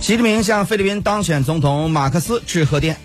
习近平向菲律宾当选总统马克思致贺电。